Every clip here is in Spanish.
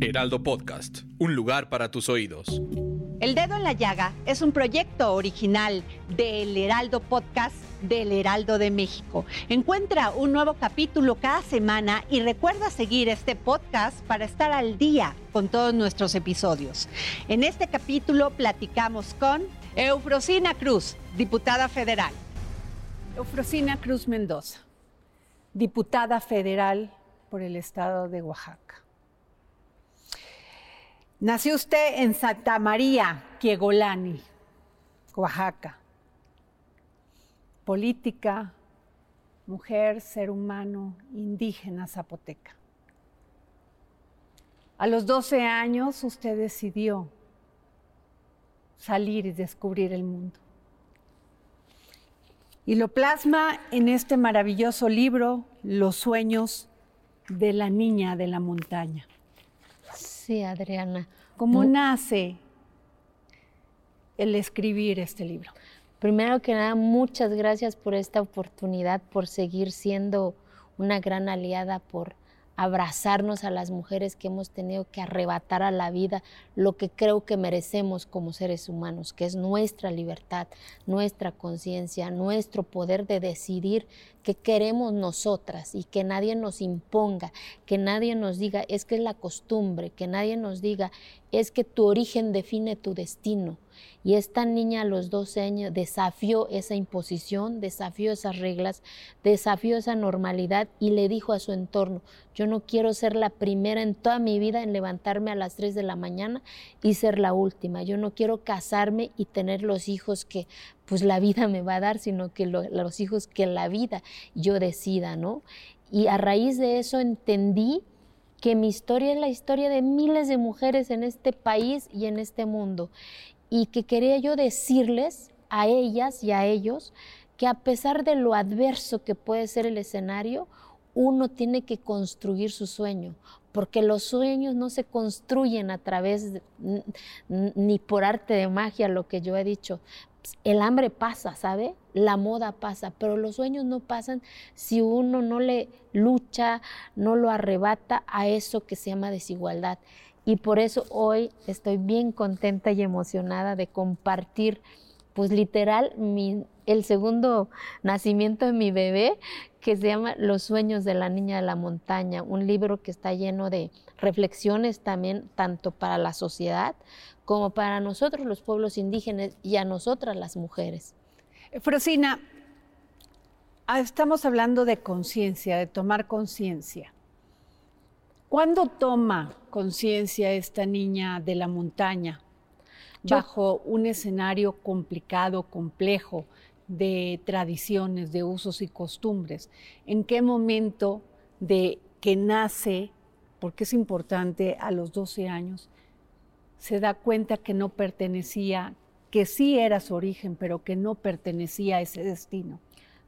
Heraldo Podcast, un lugar para tus oídos. El Dedo en la Llaga es un proyecto original del Heraldo Podcast del Heraldo de México. Encuentra un nuevo capítulo cada semana y recuerda seguir este podcast para estar al día con todos nuestros episodios. En este capítulo platicamos con Eufrosina Cruz, diputada federal. Eufrosina Cruz Mendoza, diputada federal por el estado de Oaxaca. Nació usted en Santa María, Quiegolani, Oaxaca. Política, mujer, ser humano, indígena zapoteca. A los 12 años usted decidió salir y descubrir el mundo. Y lo plasma en este maravilloso libro, Los sueños de la niña de la montaña. Sí, Adriana. ¿Cómo nace el escribir este libro? Primero que nada, muchas gracias por esta oportunidad, por seguir siendo una gran aliada, por abrazarnos a las mujeres que hemos tenido que arrebatar a la vida lo que creo que merecemos como seres humanos, que es nuestra libertad, nuestra conciencia, nuestro poder de decidir qué queremos nosotras y que nadie nos imponga, que nadie nos diga es que es la costumbre, que nadie nos diga es que tu origen define tu destino. Y esta niña a los 12 años desafió esa imposición, desafió esas reglas, desafió esa normalidad y le dijo a su entorno, yo no quiero ser la primera en toda mi vida en levantarme a las 3 de la mañana y ser la última. Yo no quiero casarme y tener los hijos que pues la vida me va a dar, sino que los hijos que la vida yo decida, ¿no? Y a raíz de eso entendí que mi historia es la historia de miles de mujeres en este país y en este mundo y que quería yo decirles a ellas y a ellos que a pesar de lo adverso que puede ser el escenario, uno tiene que construir su sueño, porque los sueños no se construyen a través ni por arte de magia, lo que yo he dicho. El hambre pasa, ¿sabe? La moda pasa, pero los sueños no pasan si uno no le lucha, no lo arrebata a eso que se llama desigualdad. Y por eso hoy estoy bien contenta y emocionada de compartir, pues literal, el segundo nacimiento de mi bebé, que se llama Los sueños de la niña de la montaña, un libro que está lleno de reflexiones también, tanto para la sociedad como para nosotros los pueblos indígenas y a nosotras las mujeres. Frosina, ah, estamos hablando de conciencia, de tomar conciencia. ¿Cuándo toma conciencia esta niña de la montaña bajo un escenario complicado, complejo de tradiciones, de usos y costumbres? ¿En qué momento de que nace, porque es importante a los 12 años, se da cuenta que no pertenecía, que sí era su origen, pero que no pertenecía a ese destino?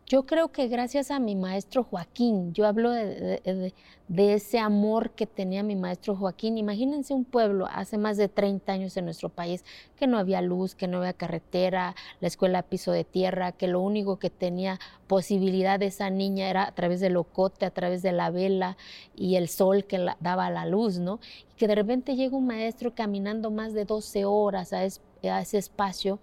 Yo creo que gracias a mi maestro Joaquín, yo hablo de, ese amor que tenía mi maestro Joaquín. Imagínense un pueblo hace más de 30 años en nuestro país que no había luz, que no había carretera, la escuela piso de tierra, que lo único que tenía posibilidad de esa niña era a través del ocote, a través de la vela y el sol que daba la luz, ¿no? Y que de repente llega un maestro caminando más de 12 horas a ese espacio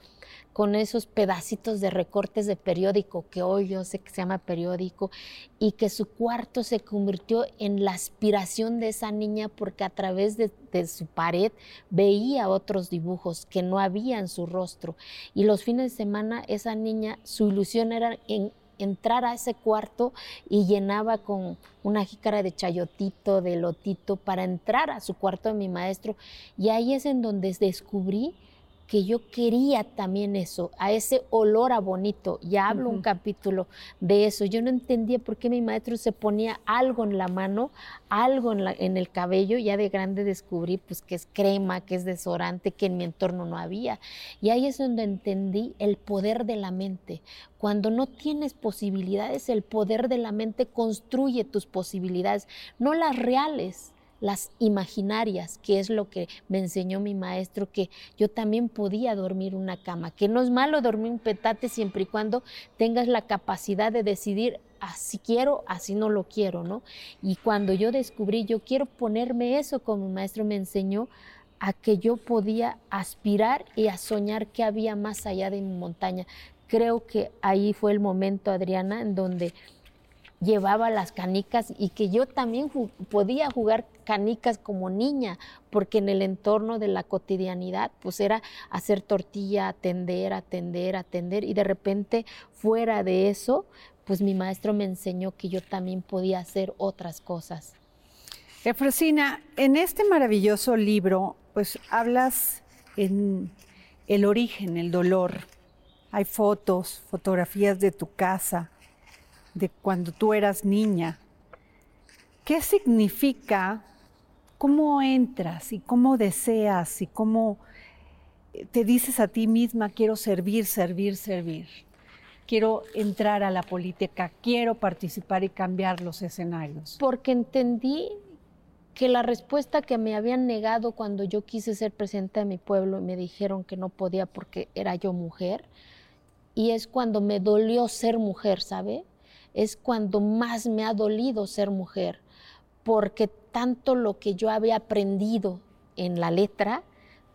con esos pedacitos de recortes de periódico que hoy yo sé que se llama periódico y que su cuarto se convirtió en la aspiración de esa niña porque a través de, su pared veía otros dibujos que no había en su rostro y los fines de semana esa niña su ilusión era en entrar a ese cuarto y llenaba con una jícara de chayotito, de lotito, para entrar a su cuarto de mi maestro. Y ahí es en donde descubrí que yo quería también eso, a ese olor a bonito. Ya hablo un capítulo de eso. Yo no entendía por qué mi maestro se ponía algo en la mano, algo en, en, el cabello. Ya de grande descubrí pues que es crema, que es desodorante, que en mi entorno no había. Y ahí es donde entendí el poder de la mente. Cuando no tienes posibilidades, el poder de la mente construye tus posibilidades, no las reales las imaginarias, que es lo que me enseñó mi maestro, que yo también podía dormir una cama, que no es malo dormir un petate siempre y cuando tengas la capacidad de decidir así quiero, así no lo quiero, ¿no? Y cuando yo descubrí, yo quiero ponerme eso como mi maestro me enseñó, a que yo podía aspirar y a soñar que había más allá de mi montaña. Creo que ahí fue el momento, Adriana, en donde llevaba las canicas y que yo también podía jugar canicas como niña, porque en el entorno de la cotidianidad, pues era hacer tortilla, atender, atender, atender, y de repente fuera de eso, pues mi maestro me enseñó que yo también podía hacer otras cosas. Efrosina, en este maravilloso libro, pues hablas en el origen, el dolor. Hay fotos, fotografías de tu casa, de cuando tú eras niña. ¿Qué significa? ¿Cómo entras y cómo deseas y cómo te dices a ti misma, quiero servir, servir, servir? Quiero entrar a la política, quiero participar y cambiar los escenarios. Porque entendí que la respuesta que me habían negado cuando yo quise ser presidenta de mi pueblo y me dijeron que no podía porque era yo mujer, y es cuando me dolió ser mujer, ¿sabe? Es cuando más me ha dolido ser mujer, porque tanto lo que yo había aprendido en la letra,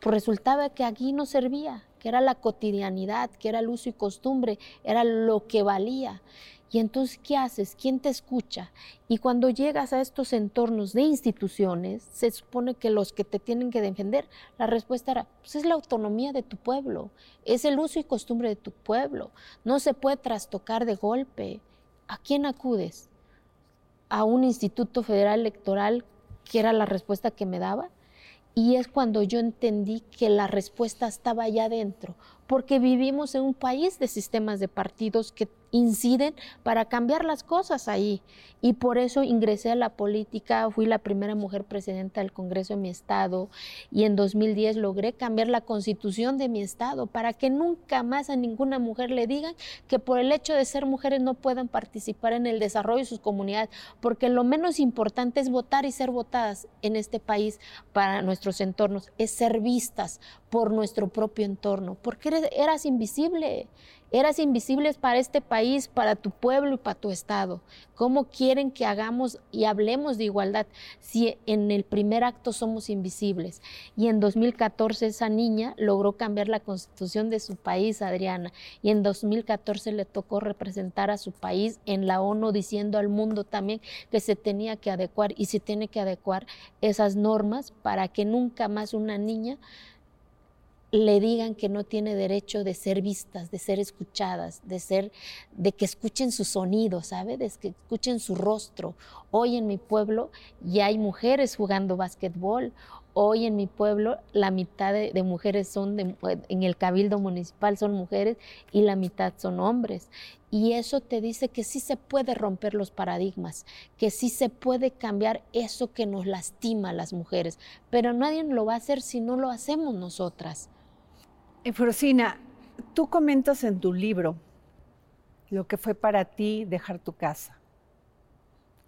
pues resultaba que aquí no servía, que era la cotidianidad, que era el uso y costumbre, era lo que valía. Y entonces, ¿qué haces? ¿Quién te escucha? Y cuando llegas a estos entornos de instituciones, se supone que los que te tienen que defender, la respuesta era, pues es la autonomía de tu pueblo, es el uso y costumbre de tu pueblo, no se puede trastocar de golpe. ¿A quién acudes? ¿A un instituto federal electoral que era la respuesta que me daba? Y es cuando yo entendí que la respuesta estaba allá adentro, porque vivimos en un país de sistemas de partidos que inciden para cambiar las cosas ahí. Y por eso ingresé a la política, fui la primera mujer presidenta del Congreso de mi estado y en 2010 logré cambiar la constitución de mi estado para que nunca más a ninguna mujer le digan que por el hecho de ser mujeres no puedan participar en el desarrollo de sus comunidades, porque lo menos importante es votar y ser votadas en este país para nuestros entornos, es ser vistas por nuestro propio entorno, porque eras invisible Eras invisibles para este país, para tu pueblo y para tu estado. ¿Cómo quieren que hagamos y hablemos de igualdad si en el primer acto somos invisibles? Y en 2014 esa niña logró cambiar la constitución de su país, Adriana, y en 2014 le tocó representar a su país en la ONU diciendo al mundo también que se tenía que adecuar y se tiene que adecuar esas normas para que nunca más una niña le digan que no tiene derecho de ser vistas, de ser escuchadas, de ser, de que escuchen su sonido, ¿sabe? De que escuchen su rostro. Hoy en mi pueblo ya hay mujeres jugando básquetbol. Hoy en mi pueblo la mitad de, mujeres son en el cabildo municipal son mujeres y la mitad son hombres. Y eso te dice que sí se puede romper los paradigmas, que sí se puede cambiar eso que nos lastima a las mujeres, pero nadie lo va a hacer si no lo hacemos nosotras. Efrosina, tú comentas en tu libro lo que fue para ti dejar tu casa,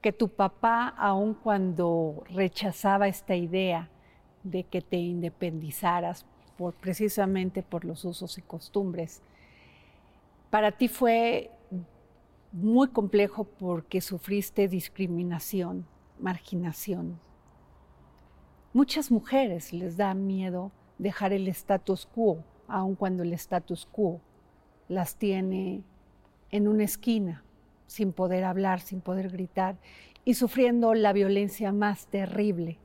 que tu papá, aun cuando rechazaba esta idea de que te independizaras por, precisamente por los usos y costumbres, para ti fue muy complejo porque sufriste discriminación, marginación. Muchas mujeres les da miedo dejar el status quo aun cuando el status quo las tiene en una esquina, sin poder hablar, sin poder gritar y sufriendo la violencia más terrible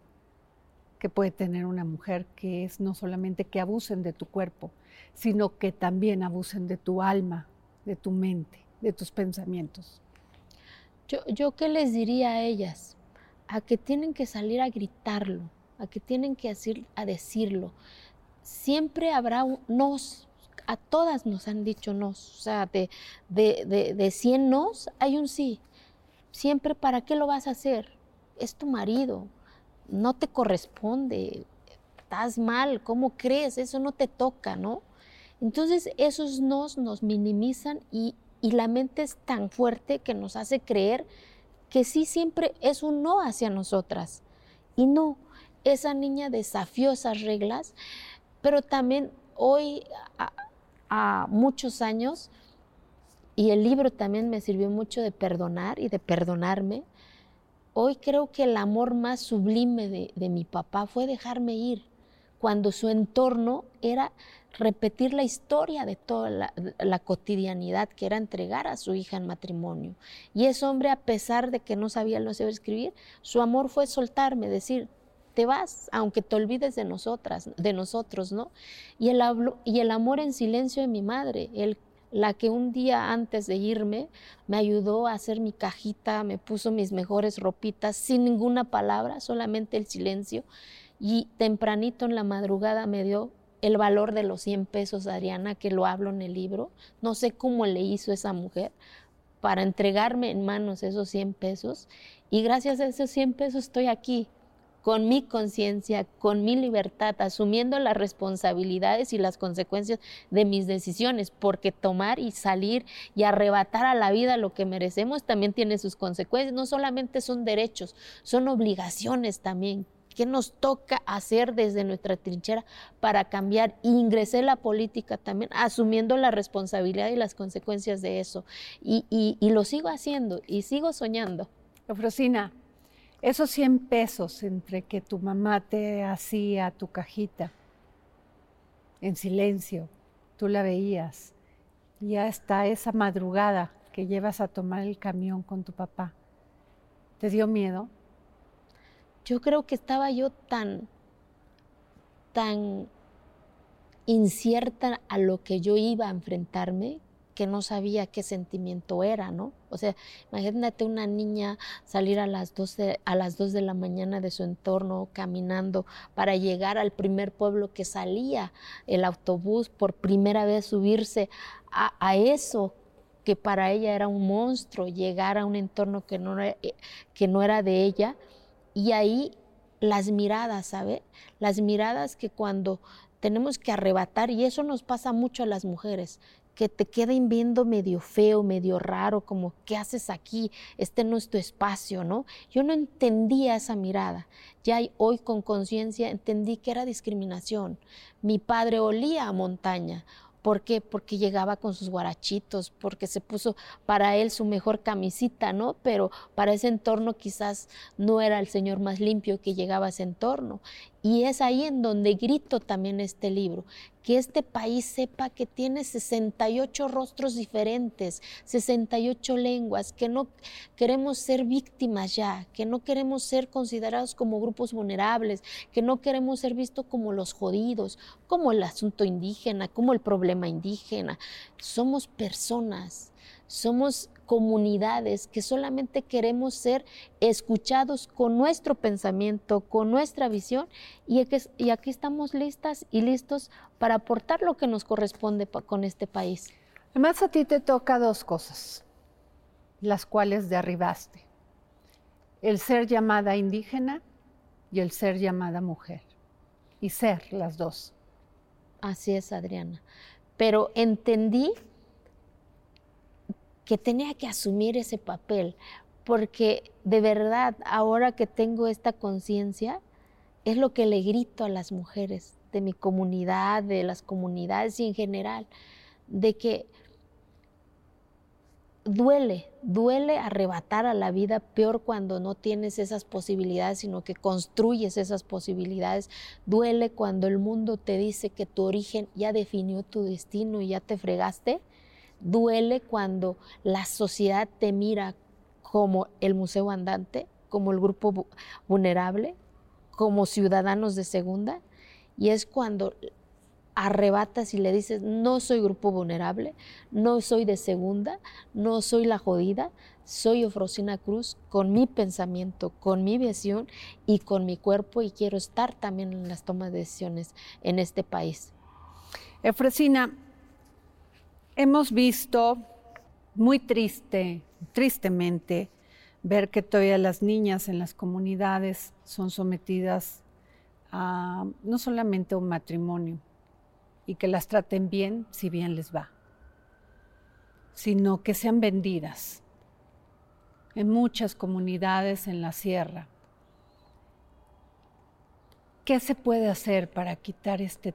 que puede tener una mujer, que es no solamente que abusen de tu cuerpo, sino que también abusen de tu alma, de tu mente, de tus pensamientos? Yo, yo qué les diría a ellas? A que tienen que salir a gritarlo, a que tienen que a decirlo. Siempre habrá un nos, a todas nos han dicho nos, o sea, de, de, de, de 100 nos hay un sí. Siempre, ¿para qué lo vas a hacer? Es tu marido, no te corresponde, estás mal, ¿cómo crees? Eso no te toca, ¿no? Entonces esos nos nos minimizan y, y la mente es tan fuerte que nos hace creer que sí siempre es un no hacia nosotras. Y no, esa niña desafió esas reglas, pero también hoy, a, muchos años, y el libro también me sirvió mucho de perdonar y de perdonarme, hoy creo que el amor más sublime de, de mi papá fue dejarme ir, cuando su entorno era repetir la historia de toda la, cotidianidad que era entregar a su hija en matrimonio. Y ese hombre, a pesar de que no sabía lo saber escribir, su amor fue soltarme, decir, te vas, aunque te olvides de nosotras, de nosotros, ¿no? Y el, y el amor en silencio de mi madre, el, la que un día antes de irme me ayudó a hacer mi cajita, me puso mis mejores ropitas sin ninguna palabra, solamente el silencio. Y tempranito en la madrugada me dio el valor de los 100 pesos, Adriana, que lo hablo en el libro. No sé cómo le hizo esa mujer para entregarme en manos esos 100 pesos. Y gracias a esos 100 pesos estoy aquí, con mi conciencia, con mi libertad, asumiendo las responsabilidades y las consecuencias de mis decisiones, porque tomar y salir y arrebatar a la vida lo que merecemos también tiene sus consecuencias. No solamente son derechos, son obligaciones también ¿Qué nos toca hacer desde nuestra trinchera para cambiar? ingresé la política también, asumiendo la responsabilidad y las consecuencias de eso. Y, y, lo sigo haciendo y sigo soñando. Eufrosina, esos 100 pesos entre que tu mamá te hacía tu cajita, en silencio, tú la veías, y hasta esa madrugada que llevas a tomar el camión con tu papá, ¿te dio miedo? yo creo que estaba yo tan, tan incierta a lo que yo iba a enfrentarme que no sabía qué sentimiento era, ¿no? O sea, imagínate una niña salir a las 12, a las 2 de la mañana de su entorno caminando para llegar al primer pueblo que salía el autobús, por primera vez subirse a, eso que para ella era un monstruo, llegar a un entorno que no era, que no era de ella y ahí las miradas, ¿sabe? Las miradas que cuando tenemos que arrebatar, y eso nos pasa mucho a las mujeres, que te queden viendo medio feo, medio raro, como, ¿qué haces aquí? Este no es tu espacio, ¿no? Yo no entendía esa mirada. Ya hoy con conciencia entendí que era discriminación. Mi padre olía a montaña. ¿Por qué? Porque llegaba con sus guarachitos, porque se puso para él su mejor camisita, ¿no? Pero para ese entorno quizás no era el señor más limpio que llegaba a ese entorno. Y es ahí en donde grito también este libro, que este país sepa que tiene 68 rostros diferentes, 68 lenguas, que no queremos ser víctimas ya, que no queremos ser considerados como grupos vulnerables, que no queremos ser vistos como los jodidos, como el asunto indígena, como el problema indígena. Somos personas, somos comunidades que solamente queremos ser escuchados con nuestro pensamiento, con nuestra visión y aquí, estamos listas y listos para aportar lo que nos corresponde con este país. Además a ti te toca dos cosas, las cuales derribaste. El ser llamada indígena y el ser llamada mujer. Y ser las dos. Así es, Adriana. Pero entendí que tenía que asumir ese papel, porque de verdad, ahora que tengo esta conciencia, es lo que le grito a las mujeres de mi comunidad, de las comunidades y en general, de que duele, duele arrebatar a la vida, peor cuando no tienes esas posibilidades, sino que construyes esas posibilidades. Duele cuando el mundo te dice que tu origen ya definió tu destino y ya te fregaste Duele cuando la sociedad te mira como el museo andante, como el grupo vulnerable, como ciudadanos de segunda. Y es cuando arrebatas y le dices, no soy grupo vulnerable, no soy de segunda, no soy la jodida, soy Ofrosina Cruz con mi pensamiento, con mi visión y con mi cuerpo y quiero estar también en las tomas de decisiones en este país. Efrosina, hemos visto muy triste, tristemente, ver que todavía las niñas en las comunidades son sometidas a no solamente a un matrimonio y que las traten bien si bien les va, sino que sean vendidas en muchas comunidades en la sierra. ¿Qué se puede hacer para quitar este,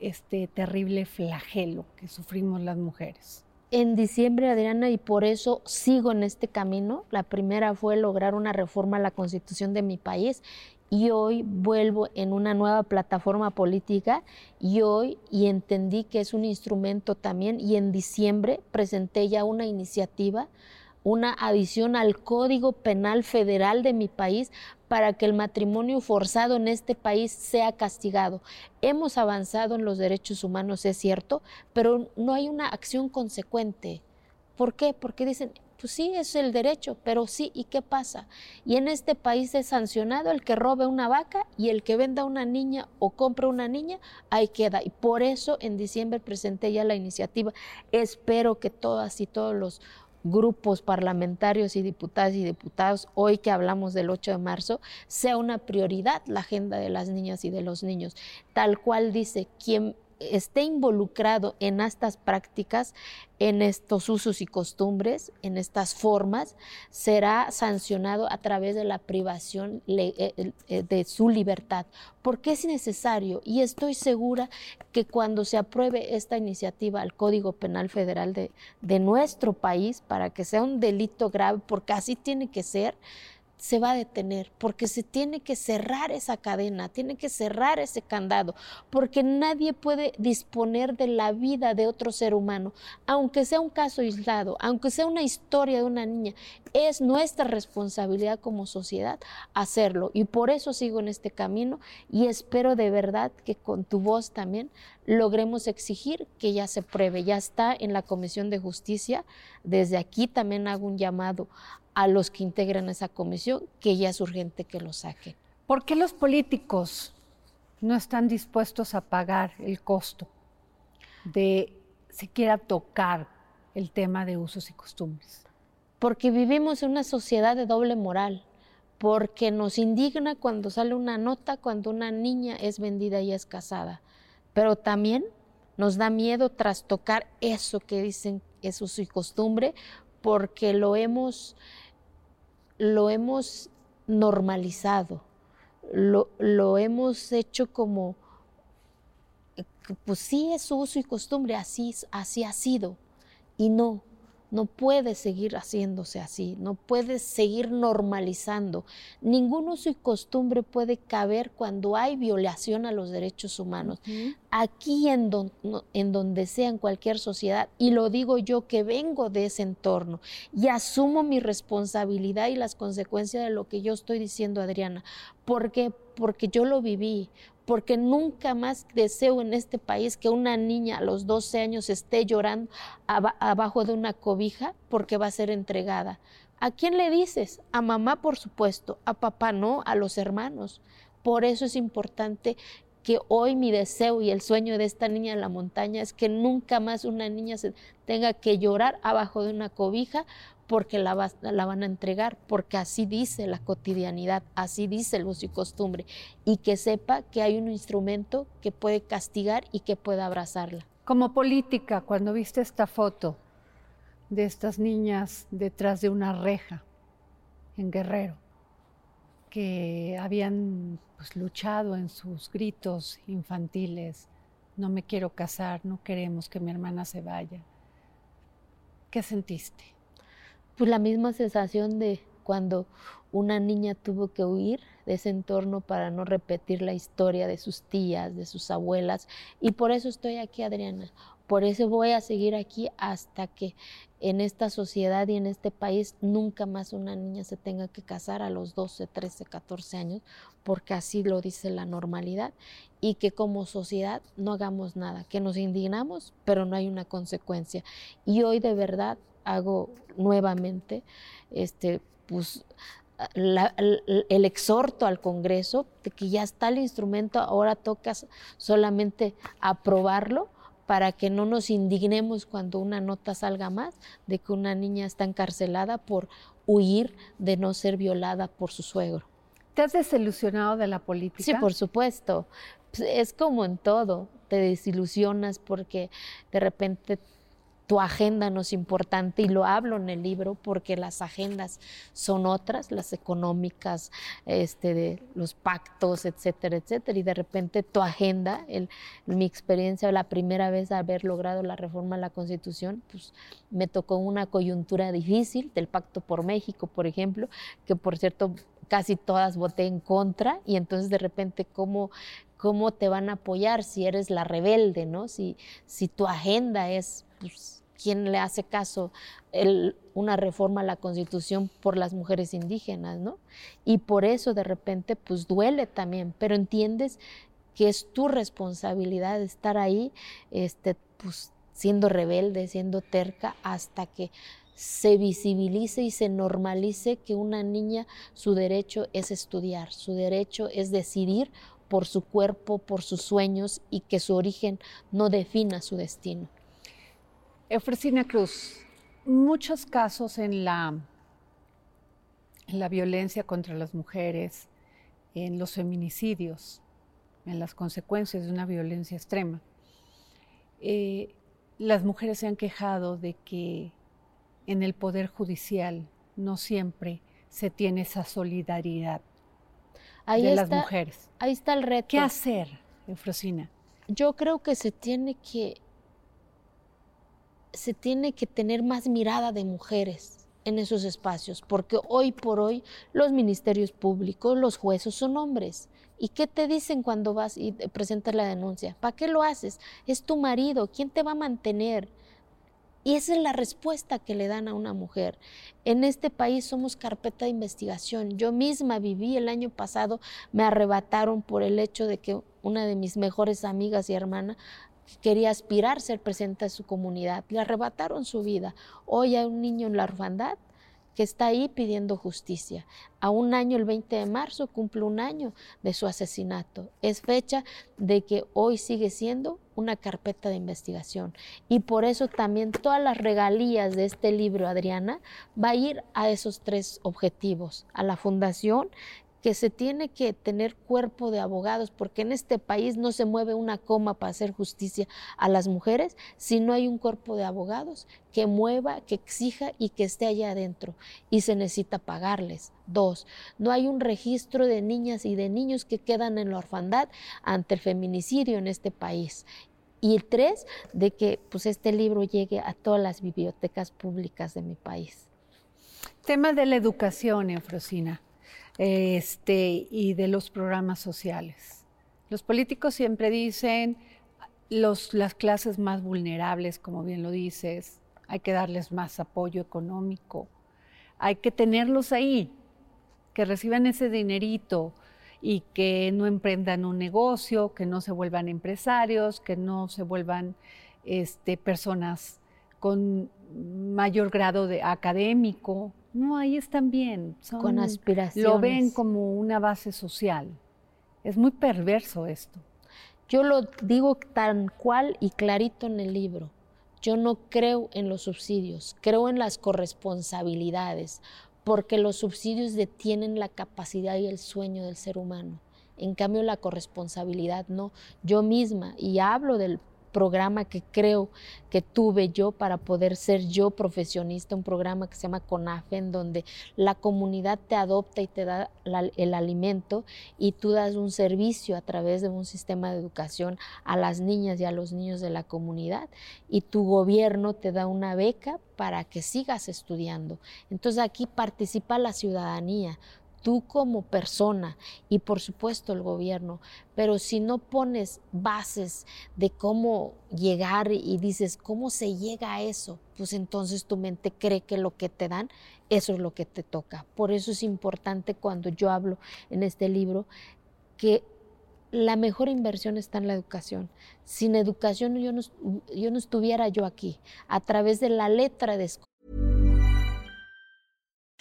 este terrible flagelo que sufrimos las mujeres? en diciembre, Adriana, y por eso sigo en este camino. La primera fue lograr una reforma a la constitución de mi país y hoy vuelvo en una nueva plataforma política y hoy y entendí que es un instrumento también y en diciembre presenté ya una iniciativa una adición al Código Penal Federal de mi país para que el matrimonio forzado en este país sea castigado. Hemos avanzado en los derechos humanos, es cierto, pero no hay una acción consecuente. ¿Por qué? Porque dicen, pues sí, es el derecho, pero sí, ¿y qué pasa? Y en este país es sancionado el que robe una vaca y el que venda una niña o compre una niña, ahí queda. Y por eso en diciembre presenté ya la iniciativa. Espero que todas y todos los grupos parlamentarios y diputadas y diputados, hoy que hablamos del 8 de marzo, sea una prioridad la agenda de las niñas y de los niños, tal cual dice quien esté involucrado en estas prácticas, en estos usos y costumbres, en estas formas, será sancionado a través de la privación eh, eh, de su libertad. Porque es necesario y estoy segura que cuando se apruebe esta iniciativa al Código Penal Federal de, de nuestro país, para que sea un delito grave, porque así tiene que ser, se va a detener, porque se tiene que cerrar esa cadena, tiene que cerrar ese candado, porque nadie puede disponer de la vida de otro ser humano, aunque sea un caso aislado, aunque sea una historia de una niña, es nuestra responsabilidad como sociedad hacerlo. Y por eso sigo en este camino y espero de verdad que con tu voz también logremos exigir que ya se pruebe, ya está en la Comisión de Justicia. Desde aquí también hago un llamado a los que integran esa comisión que ya es urgente que lo saquen. ¿Por qué los políticos no están dispuestos a pagar el costo de siquiera tocar el tema de usos y costumbres? Porque vivimos en una sociedad de doble moral, porque nos indigna cuando sale una nota cuando una niña es vendida y es casada, pero también nos da miedo trastocar eso que dicen es uso y costumbre, porque lo hemos lo hemos normalizado, lo, lo hemos hecho como, pues sí es uso y costumbre, así, así ha sido. Y no, no puede seguir haciéndose así, no puede seguir normalizando. Ningún uso y costumbre puede caber cuando hay violación a los derechos humanos. Aquí en, en donde sea, en cualquier sociedad, y lo digo yo que vengo de ese entorno y asumo mi responsabilidad y las consecuencias de lo que yo estoy diciendo, Adriana. ¿Por qué? Porque yo lo viví, porque nunca más deseo en este país que una niña a los 12 años esté llorando abajo de una cobija porque va a ser entregada. ¿A quién le dices? A mamá, por supuesto, a papá no, a los hermanos. Por eso es importante que hoy mi deseo y el sueño de esta niña en la montaña es que nunca más una niña se tenga que llorar abajo de una cobija porque la, van a entregar, porque así dice la cotidianidad, así dice el uso y costumbre, y que sepa que hay un instrumento que puede castigar y que puede abrazarla. Como política, cuando viste esta foto de estas niñas detrás de una reja en Guerrero, que habían pues, luchado en sus gritos infantiles, no me quiero casar, no queremos que mi hermana se vaya. ¿Qué sentiste? pues la misma sensación de cuando una niña tuvo que huir de ese entorno para no repetir la historia de sus tías, de sus abuelas. Y por eso estoy aquí, Adriana. Por eso voy a seguir aquí hasta que en esta sociedad y en este país nunca más una niña se tenga que casar a los 12, 13, 14 años, porque así lo dice la normalidad, y que como sociedad no hagamos nada, que nos indignamos, pero no hay una consecuencia. Y hoy de verdad hago nuevamente este, pues, el, exhorto al Congreso de que ya está el instrumento, ahora toca solamente aprobarlo para que no nos indignemos cuando una nota salga más de que una niña está encarcelada por huir de no ser violada por su suegro. ¿Te has desilusionado de la política? Sí, por supuesto. Pues, es como en todo, te desilusionas porque de repente tu agenda no es importante y lo hablo en el libro porque las agendas son otras, las económicas, este, de los pactos, etcétera, etcétera. Y de repente tu agenda, el, mi experiencia, la primera vez de haber logrado la reforma a la Constitución, pues me tocó una coyuntura difícil del Pacto por México, por ejemplo, que por cierto casi todas voté en contra y entonces de repente cómo cómo te van a apoyar si eres la rebelde, ¿no? Si, si tu agenda es pues, quién le hace caso una reforma a la constitución por las mujeres indígenas, ¿no? Y por eso de repente pues duele también, pero entiendes que es tu responsabilidad estar ahí, este, pues siendo rebelde, siendo terca, hasta que se visibilice y se normalice que una niña su derecho es estudiar, su derecho es decidir por su cuerpo, por sus sueños y que su origen no defina su destino. Eufrosina Cruz, muchos casos en la, en la violencia contra las mujeres, en los feminicidios, en las consecuencias de una violencia extrema, eh, las mujeres se han quejado de que en el Poder Judicial no siempre se tiene esa solidaridad de las mujeres. Ahí está el reto. ¿Qué hacer, Eufrosina? Yo creo que se tiene que se tiene que tener más mirada de mujeres en esos espacios, porque hoy por hoy los ministerios públicos, los jueces son hombres. ¿Y qué te dicen cuando vas y presentas la denuncia? ¿Para qué lo haces? Es tu marido, ¿quién te va a mantener? Y esa es la respuesta que le dan a una mujer. En este país somos carpeta de investigación. Yo misma viví el año pasado, me arrebataron por el hecho de que una de mis mejores amigas y hermana quería aspirar a ser presente a su comunidad. Le arrebataron su vida. Hoy hay un niño en la orfandad que está ahí pidiendo justicia. A un año, el 20 de marzo, cumple un año de su asesinato. Es fecha de que hoy sigue siendo una carpeta de investigación. Y por eso también todas las regalías de este libro, Adriana, va a ir a esos tres objetivos, a la fundación que se tiene que tener cuerpo de abogados, porque en este país no se mueve una coma para hacer justicia a las mujeres si no hay un cuerpo de abogados que mueva, que exija y que esté allá adentro. Y se necesita pagarles. Dos, no hay un registro de niñas y de niños que quedan en la orfandad ante el feminicidio en este país. Y tres, de que pues, este libro llegue a todas las bibliotecas públicas de mi país. Tema de la educación, Eufrosina este, y de los programas sociales. Los políticos siempre dicen las clases más vulnerables, como bien lo dices, hay que darles más apoyo económico, hay que tenerlos ahí, que reciban ese dinerito y que no emprendan un negocio, que no se vuelvan empresarios, que no se vuelvan este, personas con mayor grado de académico, no, ahí están bien. con aspiraciones. Lo ven como una base social. Es muy perverso esto. Yo lo digo tan cual y clarito en el libro. Yo no creo en los subsidios, creo en las corresponsabilidades, porque los subsidios detienen la capacidad y el sueño del ser humano. En cambio, la corresponsabilidad no. Yo misma, y hablo del programa que creo que tuve yo para poder ser yo profesionista, un programa que se llama CONAFE, en donde la comunidad te adopta y te da el alimento y tú das un servicio a través de un sistema de educación a las niñas y a los niños de la comunidad y tu gobierno te da una beca para que sigas estudiando. Entonces aquí participa la ciudadanía, tú como persona y por supuesto el gobierno, pero si no pones bases de cómo llegar y dices cómo se llega a eso, pues entonces tu mente cree que lo que te dan, eso es lo que te toca. Por eso es importante cuando yo hablo en este libro que la mejor inversión está en la educación. Sin educación yo no, yo no estuviera yo aquí. A través de la letra de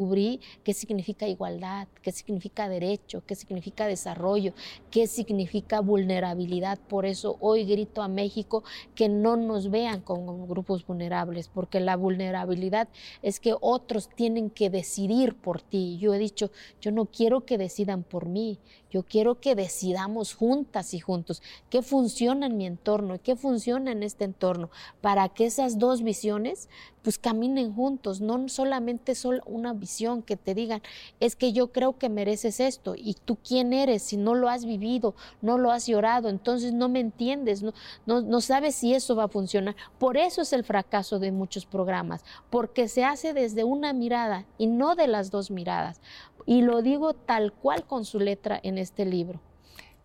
Descubrí qué significa igualdad, qué significa derecho, qué significa desarrollo, qué significa vulnerabilidad. Por eso hoy grito a México que no nos vean como grupos vulnerables, porque la vulnerabilidad es que otros tienen que decidir por ti. Yo he dicho, yo no quiero que decidan por mí, yo quiero que decidamos juntas y juntos qué funciona en mi entorno y qué funciona en este entorno, para que esas dos visiones pues caminen juntos, no solamente solo una visión que te digan, es que yo creo que mereces esto y tú quién eres si no lo has vivido, no lo has llorado, entonces no me entiendes, no, no, no sabes si eso va a funcionar. Por eso es el fracaso de muchos programas, porque se hace desde una mirada y no de las dos miradas. Y lo digo tal cual con su letra en este libro.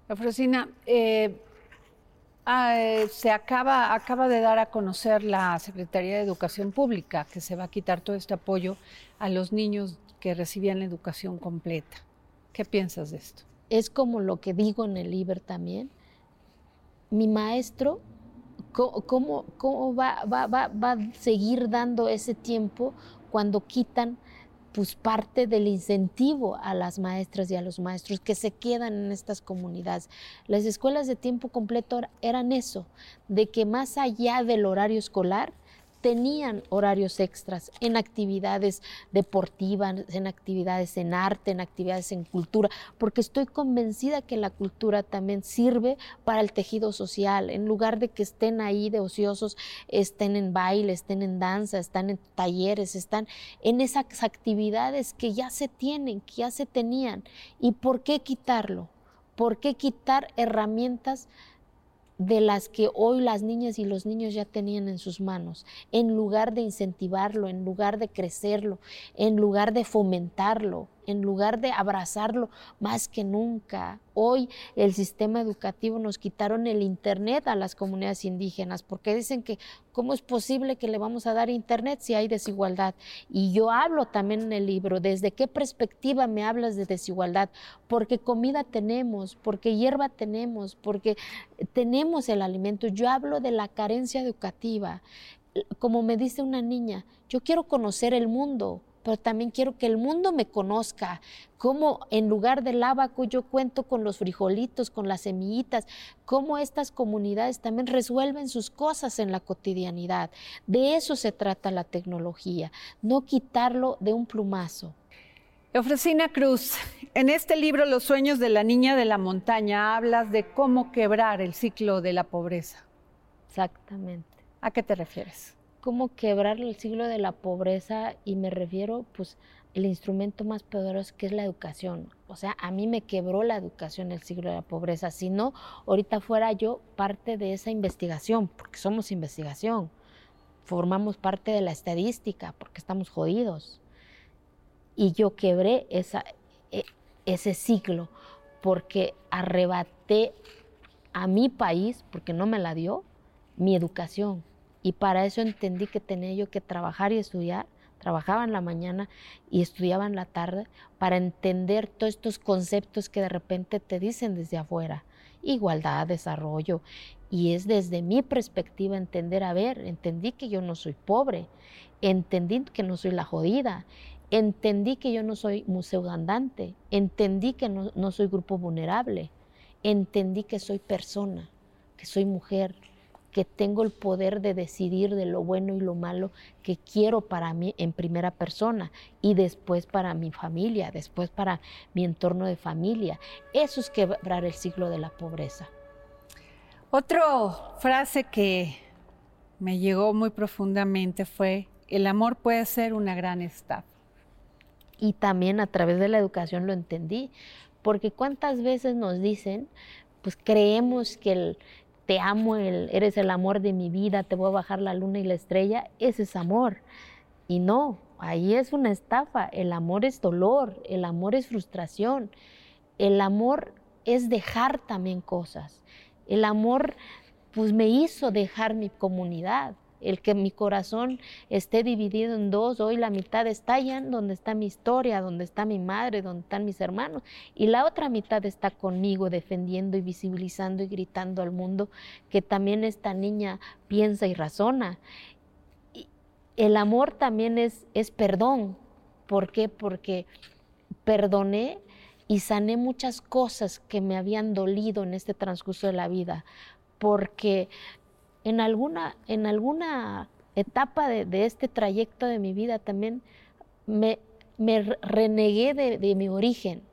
Afrosina, eh, Ah, eh, se acaba, acaba de dar a conocer la Secretaría de Educación Pública que se va a quitar todo este apoyo a los niños que recibían la educación completa. ¿Qué piensas de esto? Es como lo que digo en el libro también. Mi maestro, ¿cómo, cómo va, va, va, va a seguir dando ese tiempo cuando quitan pues parte del incentivo a las maestras y a los maestros que se quedan en estas comunidades. Las escuelas de tiempo completo eran eso, de que más allá del horario escolar, tenían horarios extras en actividades deportivas, en actividades en arte, en actividades en cultura, porque estoy convencida que la cultura también sirve para el tejido social, en lugar de que estén ahí de ociosos, estén en baile, estén en danza, están en talleres, están en esas actividades que ya se tienen, que ya se tenían. ¿Y por qué quitarlo? ¿Por qué quitar herramientas? De las que hoy las niñas y los niños ya tenían en sus manos, en lugar de incentivarlo, en lugar de crecerlo, en lugar de fomentarlo en lugar de abrazarlo más que nunca. Hoy el sistema educativo nos quitaron el Internet a las comunidades indígenas porque dicen que cómo es posible que le vamos a dar Internet si hay desigualdad. Y yo hablo también en el libro, desde qué perspectiva me hablas de desigualdad, porque comida tenemos, porque hierba tenemos, porque tenemos el alimento. Yo hablo de la carencia educativa. Como me dice una niña, yo quiero conocer el mundo, pero también quiero que el mundo me conozca, cómo en lugar del abaco yo cuento con los frijolitos, con las semillitas, cómo estas comunidades también resuelven sus cosas en la cotidianidad. De eso se trata la tecnología, no quitarlo de un plumazo. Eufrosina Cruz, en este libro Los sueños de la niña de la montaña hablas de cómo quebrar el ciclo de la pobreza. Exactamente. ¿A qué te refieres? Cómo quebrar el siglo de la pobreza y me refiero pues el instrumento más poderoso que es la educación. O sea, a mí me quebró la educación el siglo de la pobreza. Si no, ahorita fuera yo parte de esa investigación, porque somos investigación. Formamos parte de la estadística, porque estamos jodidos. Y yo quebré e, ese siglo, porque arrebaté a mi país, porque no me la dio, mi educación y para eso entendí que tenía yo que trabajar y estudiar. Trabajaba en la mañana y estudiaba en la tarde para entender todos estos conceptos que de repente te dicen desde afuera. Igualdad, desarrollo, Y es desde mi perspectiva entender, a ver, entendí que yo no soy pobre, entendí que no soy la jodida, entendí que yo no soy museo andante, entendí que no, no soy grupo vulnerable, entendí que soy persona, que soy mujer, que tengo el poder de decidir de lo bueno y lo malo que quiero para mí en primera persona y después para mi familia, después para mi entorno de familia. Eso es quebrar el ciclo de la pobreza. Otra frase que me llegó muy profundamente fue, el amor puede ser una gran estafa. Y también a través de la educación lo entendí, porque cuántas veces nos dicen, pues creemos que el, te amo, el, eres el amor de mi vida, te voy a bajar la luna y la estrella, ese es amor. Y no, ahí es una estafa. El amor es dolor, el amor es frustración, el amor es dejar también cosas. El amor, pues me hizo dejar mi comunidad, el que mi corazón esté dividido en dos, hoy la mitad está allá donde está mi historia, donde está mi madre, donde están mis hermanos, y la otra mitad está conmigo defendiendo y visibilizando y gritando al mundo que también esta niña piensa y razona. el amor también es, es perdón. ¿Por qué? Porque perdoné y sané muchas cosas que me habían dolido en este transcurso de la vida, porque en alguna, en alguna etapa de, este trayecto de mi vida también me, me renegué de, mi origen,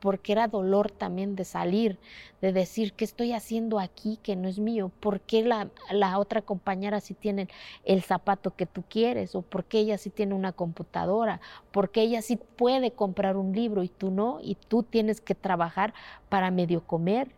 porque era dolor también de salir, de decir, ¿qué estoy haciendo aquí que no es mío? ¿Por qué la, la, otra compañera sí tiene el zapato que tú quieres? ¿O por qué ella sí tiene una computadora? ¿Por qué ella sí puede comprar un libro y tú no? Y tú tienes que trabajar para medio comer,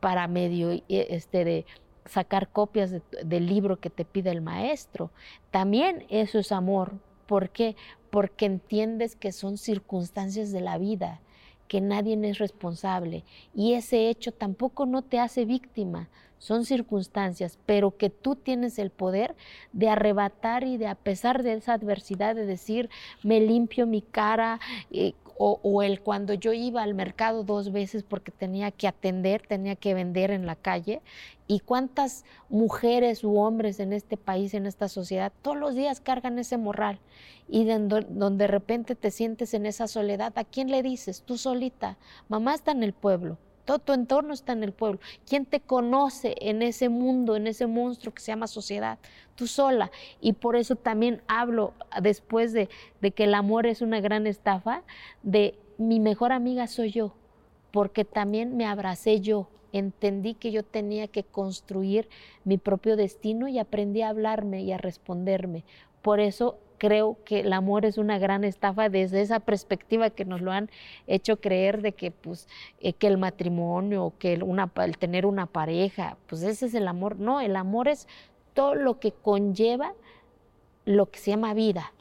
para medio eh, este, de, sacar copias del libro que te pide el maestro. También eso es amor. ¿Por qué? Porque entiendes que son circunstancias de la vida, que nadie es responsable y ese hecho tampoco no te hace víctima, son circunstancias, pero que tú tienes el poder de arrebatar y de a pesar de esa adversidad de decir, me limpio mi cara, eh, o, el cuando yo iba al mercado dos veces porque tenía que atender, tenía que vender en la calle, y cuántas mujeres u hombres en este país, en esta sociedad, todos los días cargan ese morral, y donde, donde de repente te sientes en esa soledad, ¿a quién le dices? Tú solita, mamá está en el pueblo, todo tu entorno está en el pueblo. ¿Quién te conoce en ese mundo, en ese monstruo que se llama sociedad? Tú sola. Y por eso también hablo después de, de que el amor es una gran estafa, de mi mejor amiga soy yo, porque también me abracé yo. Entendí que yo tenía que construir mi propio destino y aprendí a hablarme y a responderme. Por eso creo que el amor es una gran estafa desde esa perspectiva que nos lo han hecho creer de que pues eh, que el matrimonio, que el, tener una pareja, pues ese es el amor. No, el amor es todo lo que conlleva lo que se llama vida.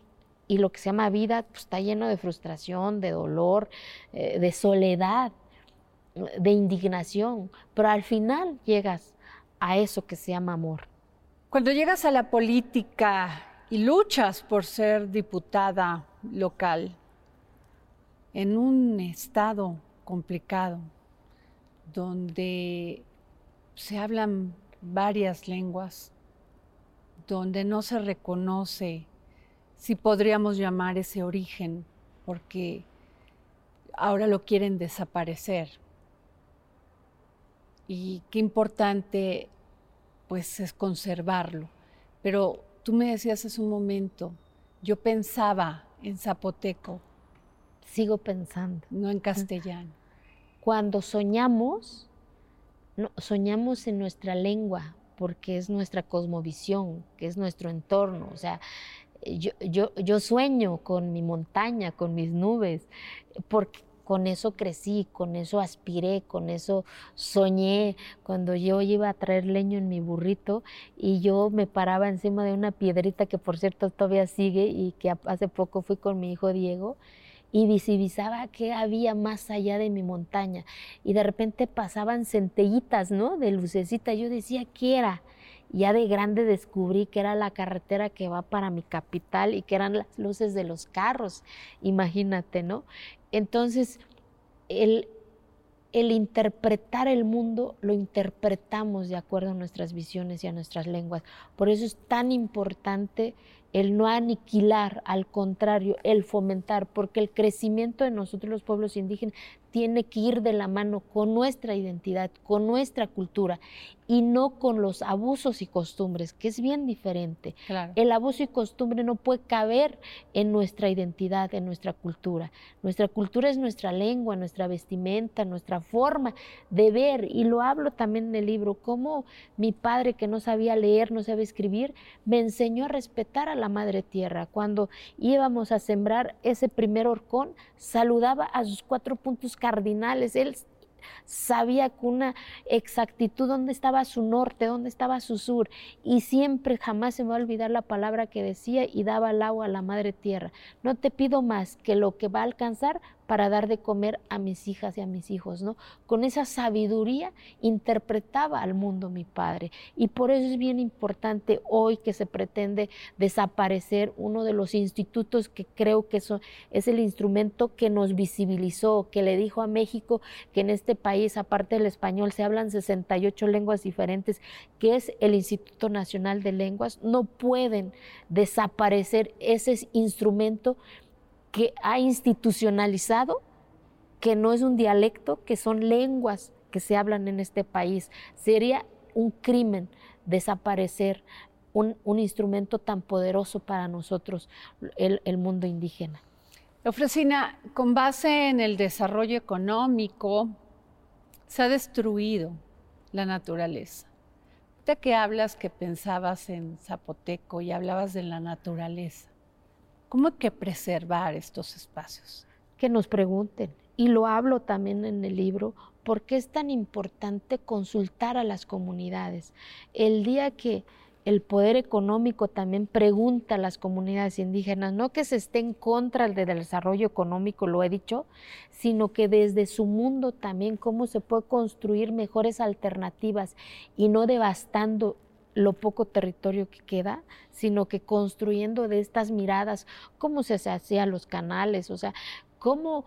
Y lo que se llama vida pues, está lleno de frustración, de dolor, eh, de soledad, de indignación. Pero al final llegas a eso que se llama amor. Cuando llegas a la política y luchas por ser diputada local en un estado complicado donde se hablan varias lenguas, donde no se reconoce si podríamos llamar ese origen, porque ahora lo quieren desaparecer. Y qué importante pues es conservarlo. Pero Tú me decías hace un momento, yo pensaba en zapoteco. Sigo pensando. No en castellano. Cuando soñamos, soñamos en nuestra lengua, porque es nuestra cosmovisión, que es nuestro entorno. O sea, yo, yo, yo sueño con mi montaña, con mis nubes, porque con eso crecí, con eso aspiré, con eso soñé. Cuando yo iba a traer leño en mi burrito y yo me paraba encima de una piedrita que por cierto todavía sigue y que hace poco fui con mi hijo Diego y visibilizaba qué había más allá de mi montaña. Y de repente pasaban centellitas, ¿no? De lucecita. Yo decía, ¿qué era? Ya de grande descubrí que era la carretera que va para mi capital y que eran las luces de los carros, imagínate, ¿no? Entonces, el, interpretar el mundo lo interpretamos de acuerdo a nuestras visiones y a nuestras lenguas. Por eso es tan importante el no aniquilar, al contrario, el fomentar, porque el crecimiento de nosotros los pueblos indígenas tiene que ir de la mano con nuestra identidad, con nuestra cultura y no con los abusos y costumbres, que es bien diferente. El abuso y costumbre no puede caber en nuestra identidad, en nuestra cultura. Nuestra cultura es nuestra lengua, nuestra vestimenta, nuestra forma de ver. Y lo hablo también en el libro, cómo mi padre que no sabía leer, no sabía escribir, me enseñó a respetar a la madre tierra. Cuando íbamos a sembrar ese primer horcón, saludaba a sus cuatro puntos cardinales. Él sabía con una exactitud dónde estaba su norte, dónde estaba su sur, y siempre jamás se me va a olvidar la palabra que decía y daba el agua a la madre tierra. No te pido más que lo que va a alcanzar para dar de comer a mis hijas y a mis hijos, ¿no? Con esa sabiduría interpretaba al mundo mi padre. Y por eso es bien importante hoy que se pretende desaparecer uno de los institutos que creo que es el instrumento que nos visibilizó, que le dijo a México que en este país, aparte del español, se hablan 68 lenguas diferentes, que es el Instituto Nacional de Lenguas. No pueden desaparecer ese instrumento que ha institucionalizado que no es un dialecto, que son lenguas que se hablan en este país. Sería un crimen desaparecer un, instrumento tan poderoso para nosotros, el, el mundo indígena. Ofrecina, con base en el desarrollo económico, se ha destruido la naturaleza. De que hablas que pensabas en zapoteco y hablabas de la naturaleza. ¿Cómo que preservar estos espacios? Que nos pregunten. Y lo hablo también en el libro, ¿por qué es tan importante consultar a las comunidades? El día que el poder económico también pregunta a las comunidades indígenas, no que se esté en contra del desarrollo económico, lo he dicho, sino que desde su mundo también cómo se puede construir mejores alternativas y no devastando lo poco territorio que queda, sino que construyendo de estas miradas cómo se hacían los canales, o sea, cómo,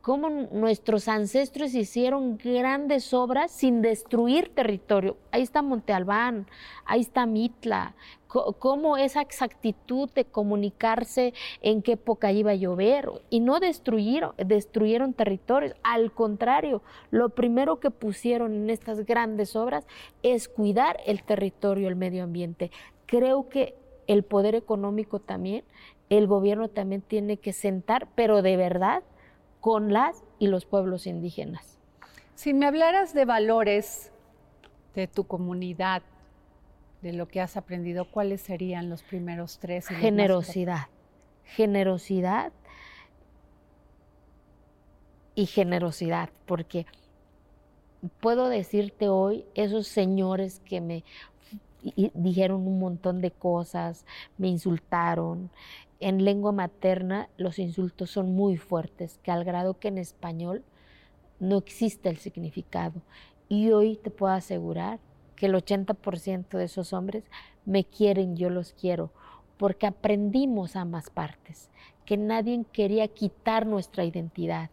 cómo nuestros ancestros hicieron grandes obras sin destruir territorio. Ahí está Monte Albán, ahí está Mitla, cómo esa exactitud de comunicarse en qué época iba a llover y no destruyeron, destruyeron territorios. Al contrario, lo primero que pusieron en estas grandes obras es cuidar el territorio, el medio ambiente. Creo que el poder económico también, el gobierno también tiene que sentar, pero de verdad, con las y los pueblos indígenas. Si me hablaras de valores de tu comunidad, de lo que has aprendido, ¿cuáles serían los primeros tres? Generosidad. Generosidad y generosidad, porque puedo decirte hoy, esos señores que me dijeron un montón de cosas, me insultaron. En lengua materna los insultos son muy fuertes, que al grado que en español no existe el significado. Y hoy te puedo asegurar que el 80% de esos hombres me quieren, yo los quiero, porque aprendimos ambas partes, que nadie quería quitar nuestra identidad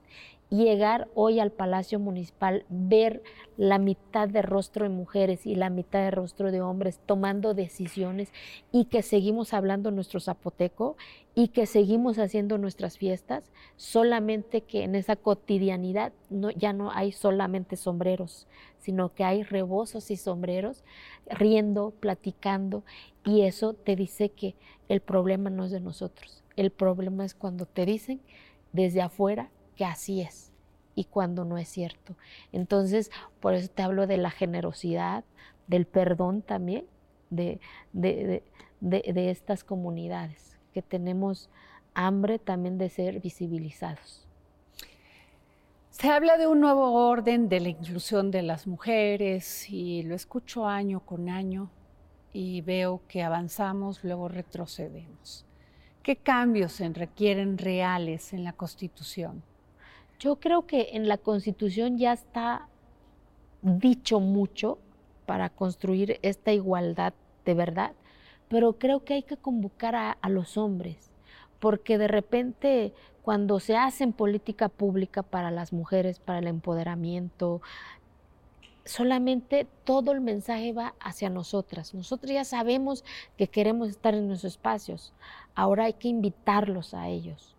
llegar hoy al Palacio Municipal, ver la mitad de rostro de mujeres y la mitad de rostro de hombres tomando decisiones y que seguimos hablando nuestro zapoteco y que seguimos haciendo nuestras fiestas, solamente que en esa cotidianidad ya no hay solamente sombreros, sino que hay rebozos y sombreros riendo, platicando y eso te dice que el problema no es de nosotros, el problema es cuando te dicen desde afuera que así es y cuando no es cierto. Entonces, por eso te hablo de la generosidad, del perdón también de, de, estas comunidades, que tenemos hambre también de ser visibilizados. Se habla de un nuevo orden de la inclusión de las mujeres y lo escucho año con año y veo que avanzamos, luego retrocedemos. ¿Qué cambios se requieren reales en la Constitución? Yo creo que en la Constitución ya está dicho mucho para construir esta igualdad de verdad, pero creo que hay que convocar a, los hombres, porque de repente cuando se hace política pública para las mujeres, para el empoderamiento, solamente todo el mensaje va hacia nosotras. Nosotros ya sabemos que queremos estar en nuestros espacios. Ahora hay que invitarlos a ellos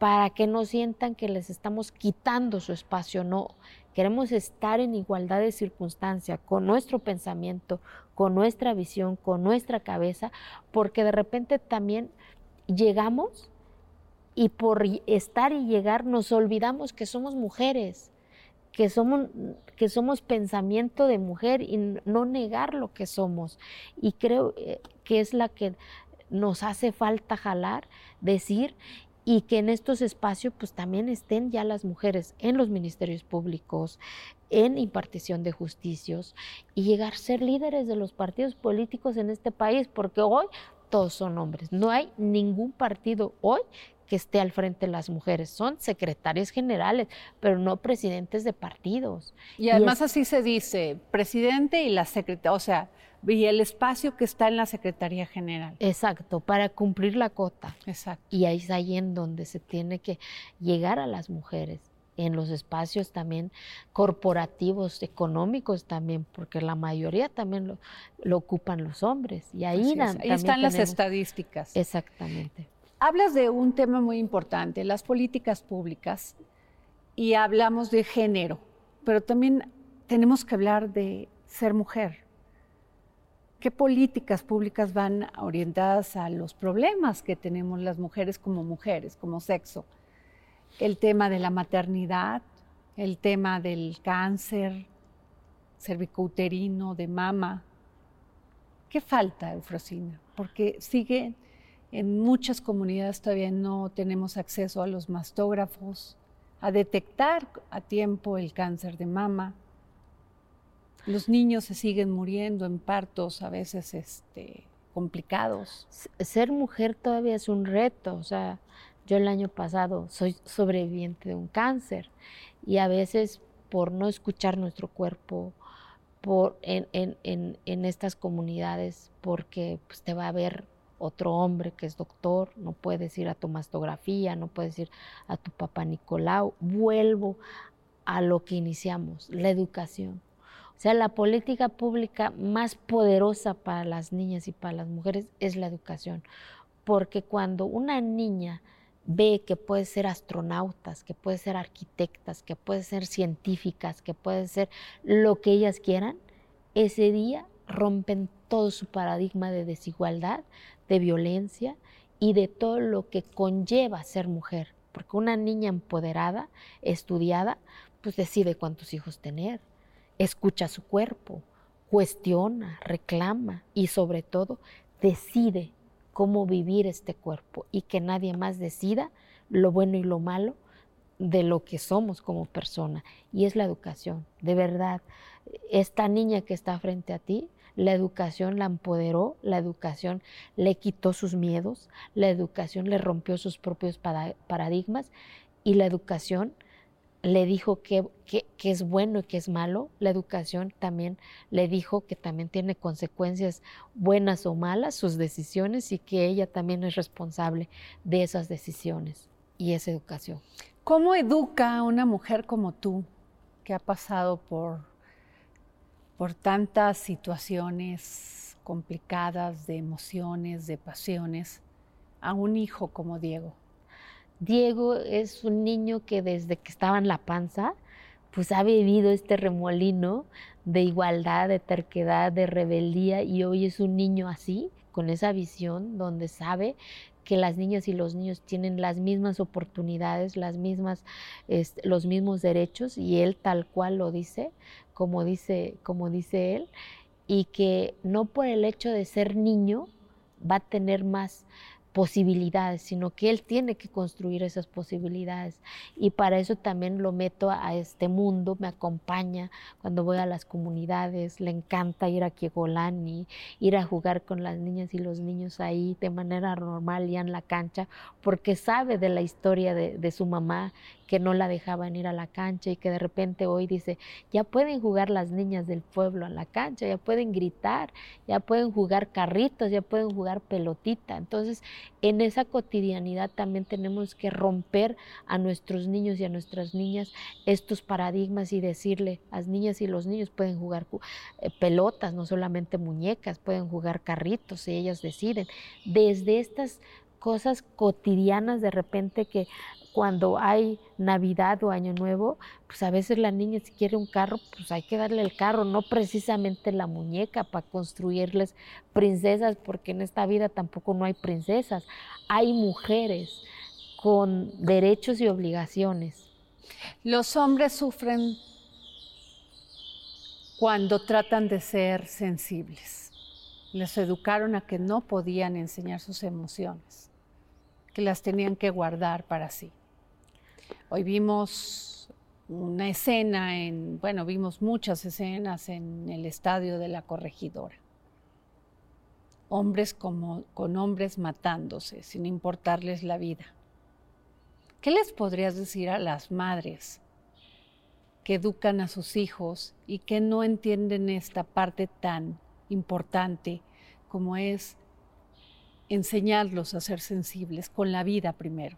para que no sientan que les estamos quitando su espacio. No, queremos estar en igualdad de circunstancia con nuestro pensamiento, con nuestra visión, con nuestra cabeza, porque de repente también llegamos y por estar y llegar nos olvidamos que somos mujeres que somos, que somos pensamiento de mujer y no negar lo que somos. Y creo eh, que es la que nos hace falta jalar, decir, y que en estos espacios pues también estén ya las mujeres en los ministerios públicos, en impartición de justicios y llegar a ser líderes de los partidos políticos en este país, porque hoy todos son hombres. No hay ningún partido hoy que esté al frente las mujeres. Son secretarias generales, pero no presidentes de partidos. Y además así se dice, presidente y la secretaria, o sea, y el espacio que está en la Secretaría General. Exacto, para cumplir la cota. Exacto. Y ahí es ahí en donde se tiene que llegar a las mujeres en los espacios también corporativos, económicos también, porque la mayoría también lo, ocupan los hombres. Y ahí, ahí están las estadísticas. Exactamente. Hablas de un tema muy importante, las políticas públicas, y hablamos de género, pero también tenemos que hablar de ser mujer. ¿Qué políticas públicas van orientadas a los problemas que tenemos las mujeres como mujeres, como sexo? El tema de la maternidad, el tema del cáncer cervicouterino, de mama. ¿Qué falta, Eufrosina? Porque sigue en muchas comunidades todavía no tenemos acceso a los mastógrafos, a detectar a tiempo el cáncer de mama. Los niños se siguen muriendo en partos a veces este, complicados. Ser mujer todavía es un reto. O sea, yo el año pasado soy sobreviviente de un cáncer y a veces por no escuchar nuestro cuerpo, por en, en, en, estas comunidades, porque pues, te va a ver otro hombre que es doctor, no puedes ir a tu mastografía, no puedes ir a tu papá Nicolau. Vuelvo a lo que iniciamos, la educación. Sea, la política pública más poderosa para las niñas y para las mujeres es la educación. Porque cuando una niña ve que puede ser astronautas, que puede ser arquitectas, que puede ser científicas, que puede ser lo que ellas quieran, ese día rompen todo su paradigma de desigualdad, de violencia y de todo lo que conlleva ser mujer. Porque una niña empoderada, estudiada, pues decide cuántos hijos tener, escucha su cuerpo, cuestiona, reclama y sobre todo decide cómo vivir este cuerpo y que nadie más decida lo bueno y lo malo de lo que somos como persona. Y es la educación, de verdad. Esta niña que está frente a ti la educación la empoderó, la educación le quitó sus miedos, la educación le rompió sus propios paradigmas y la educación le dijo que, es bueno y que es malo. La educación también le dijo que también tiene consecuencias buenas o malas sus decisiones y que ella también es responsable de esas decisiones y esa educación. ¿Cómo educa a una mujer como tú que ha pasado por por tantas situaciones complicadas de emociones, de pasiones, a un hijo como Diego? Diego es un niño que desde que estaba en la panza, pues ha vivido este remolino de igualdad, de terquedad, de rebeldía y hoy es un niño así, con esa visión donde sabe que las niñas y los niños tienen las mismas oportunidades, las mismas, los mismos derechos y él tal cual lo dice, como dice, como dice él, y que no por el hecho de ser niño va a tener más posibilidades, sino que él tiene que construir esas posibilidades. Y para eso también lo meto a este mundo, me acompaña cuando voy a las comunidades, le encanta ir a Kiegolani, ir a jugar con las niñas y los niños ahí de manera normal y en la cancha, porque sabe de la historia de, de su mamá que no la dejaban ir a la cancha y que de repente hoy dice, ya pueden jugar las niñas del pueblo a la cancha, ya pueden gritar, ya pueden jugar carritos, ya pueden jugar pelotita. Entonces, en esa cotidianidad también tenemos que romper a nuestros niños y a nuestras niñas estos paradigmas y decirle, las niñas y los niños pueden jugar eh, pelotas, no solamente muñecas, pueden jugar carritos si ellas deciden. Desde estas cosas cotidianas de repente que cuando hay Navidad o Año Nuevo, pues a veces la niña si quiere un carro, pues hay que darle el carro, no precisamente la muñeca para construirles princesas, porque en esta vida tampoco no hay princesas, hay mujeres con derechos y obligaciones. Los hombres sufren cuando tratan de ser sensibles. Les educaron a que no podían enseñar sus emociones, que las tenían que guardar para sí. Hoy vimos una escena en, bueno, vimos muchas escenas en el estadio de la corregidora. Hombres como, con hombres matándose sin importarles la vida. ¿Qué les podrías decir a las madres que educan a sus hijos y que no entienden esta parte tan importante como es enseñarlos a ser sensibles con la vida primero,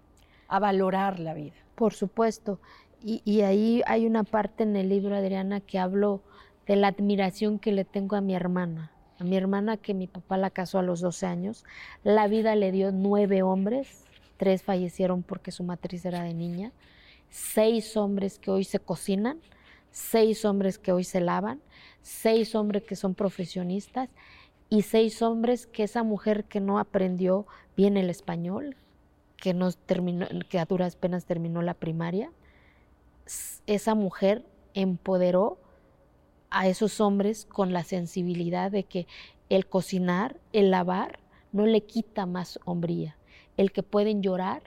a valorar la vida? Por supuesto. Y, ahí hay una parte en el libro, Adriana, que hablo de la admiración que le tengo a mi hermana. A mi hermana que mi papá la casó a los 12 años. La vida le dio nueve hombres, tres fallecieron porque su matriz era de niña, seis hombres que hoy se cocinan, seis hombres que hoy se lavan, seis hombres que son profesionistas y seis hombres que esa mujer que no aprendió bien el español, que, terminó, que a duras penas terminó la primaria, esa mujer empoderó a esos hombres con la sensibilidad de que el cocinar, el lavar, no le quita más hombría. El que pueden llorar,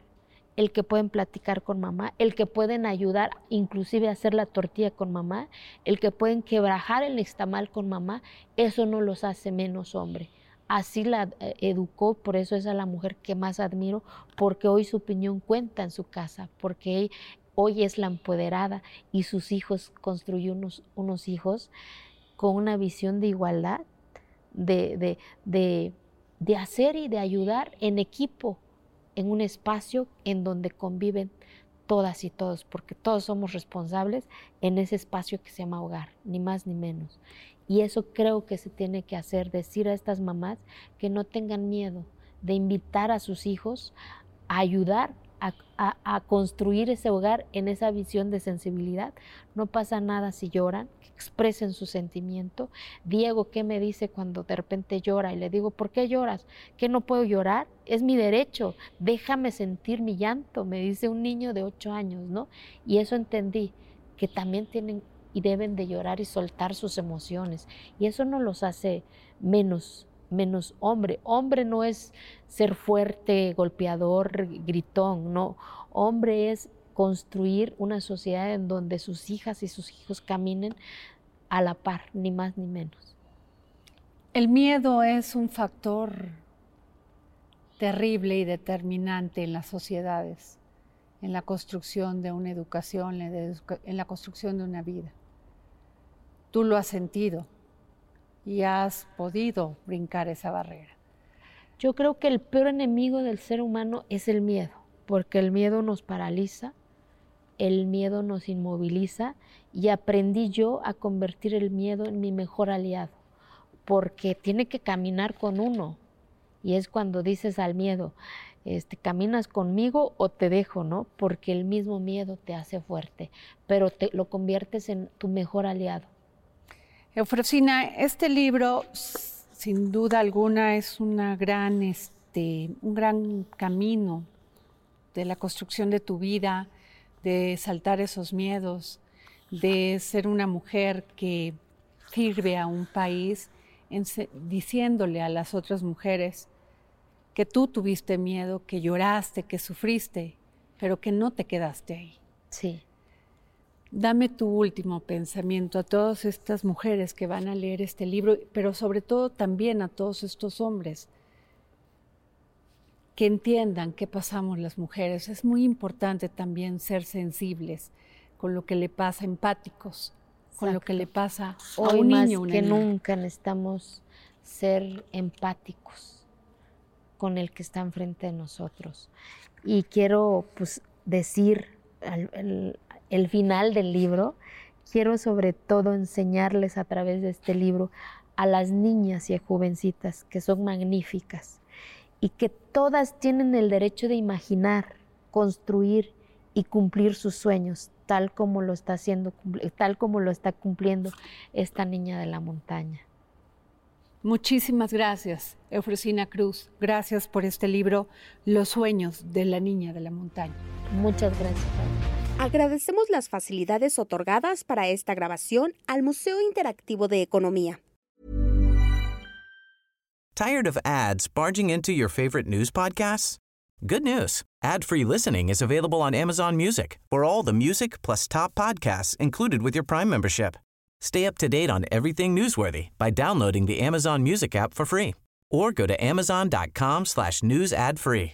el que pueden platicar con mamá, el que pueden ayudar inclusive a hacer la tortilla con mamá, el que pueden quebrajar el nixtamal con mamá, eso no los hace menos hombre así la eh, educó, por eso es a la mujer que más admiro, porque hoy su opinión cuenta en su casa, porque hoy es la empoderada y sus hijos construyó unos, unos hijos con una visión de igualdad, de, de, de, de hacer y de ayudar en equipo, en un espacio en donde conviven todas y todos, porque todos somos responsables en ese espacio que se llama hogar, ni más ni menos. Y eso creo que se tiene que hacer, decir a estas mamás que no tengan miedo de invitar a sus hijos a ayudar a, construir ese hogar en esa visión de sensibilidad. No pasa nada si lloran, que expresen su sentimiento. Diego, ¿qué me dice cuando de repente llora? Y le digo, ¿por qué lloras? ¿Que no puedo llorar? Es mi derecho, déjame sentir mi llanto, me dice un niño de ocho años, ¿no? Y eso entendí, que también tienen y deben de llorar y soltar sus emociones. Y eso no los hace menos, menos hombre. Hombre no es ser fuerte, golpeador, gritón, no. Hombre es construir una sociedad en donde sus hijas y sus hijos caminen a la par, ni más ni menos. El miedo es un factor terrible y determinante en las sociedades, en la construcción de una educación, en la construcción de una vida tú lo has sentido y has podido brincar esa barrera. Yo creo que el peor enemigo del ser humano es el miedo, porque el miedo nos paraliza, el miedo nos inmoviliza y aprendí yo a convertir el miedo en mi mejor aliado, porque tiene que caminar con uno. Y es cuando dices al miedo, este, caminas conmigo o te dejo, ¿no? Porque el mismo miedo te hace fuerte, pero te lo conviertes en tu mejor aliado. Eufrosina, este libro, sin duda alguna, es una gran, este, un gran camino de la construcción de tu vida, de saltar esos miedos, de ser una mujer que sirve a un país diciéndole a las otras mujeres que tú tuviste miedo, que lloraste, que sufriste, pero que no te quedaste ahí. Sí. Dame tu último pensamiento a todas estas mujeres que van a leer este libro, pero sobre todo también a todos estos hombres. que entiendan qué pasamos las mujeres. Es muy importante también ser sensibles con lo que le pasa, empáticos con lo que le pasa a un más niño. Una que niña. nunca necesitamos ser empáticos con el que está enfrente de nosotros. Y quiero pues decir al- el final del libro, quiero sobre todo enseñarles a través de este libro a las niñas y a jovencitas que son magníficas y que todas tienen el derecho de imaginar, construir y cumplir sus sueños, tal como lo está haciendo, tal como lo está cumpliendo esta niña de la montaña. Muchísimas gracias, Eufrosina Cruz. Gracias por este libro, Los sueños de la niña de la montaña. Muchas gracias. Agradecemos las facilidades otorgadas para esta grabación al Museo Interactivo de Economía. Tired of ads barging into your favorite news podcasts? Good news. Ad-free listening is available on Amazon Music for all the music plus top podcasts included with your Prime membership. Stay up to date on everything newsworthy by downloading the Amazon Music app for free or go to amazon.com slash news ad free.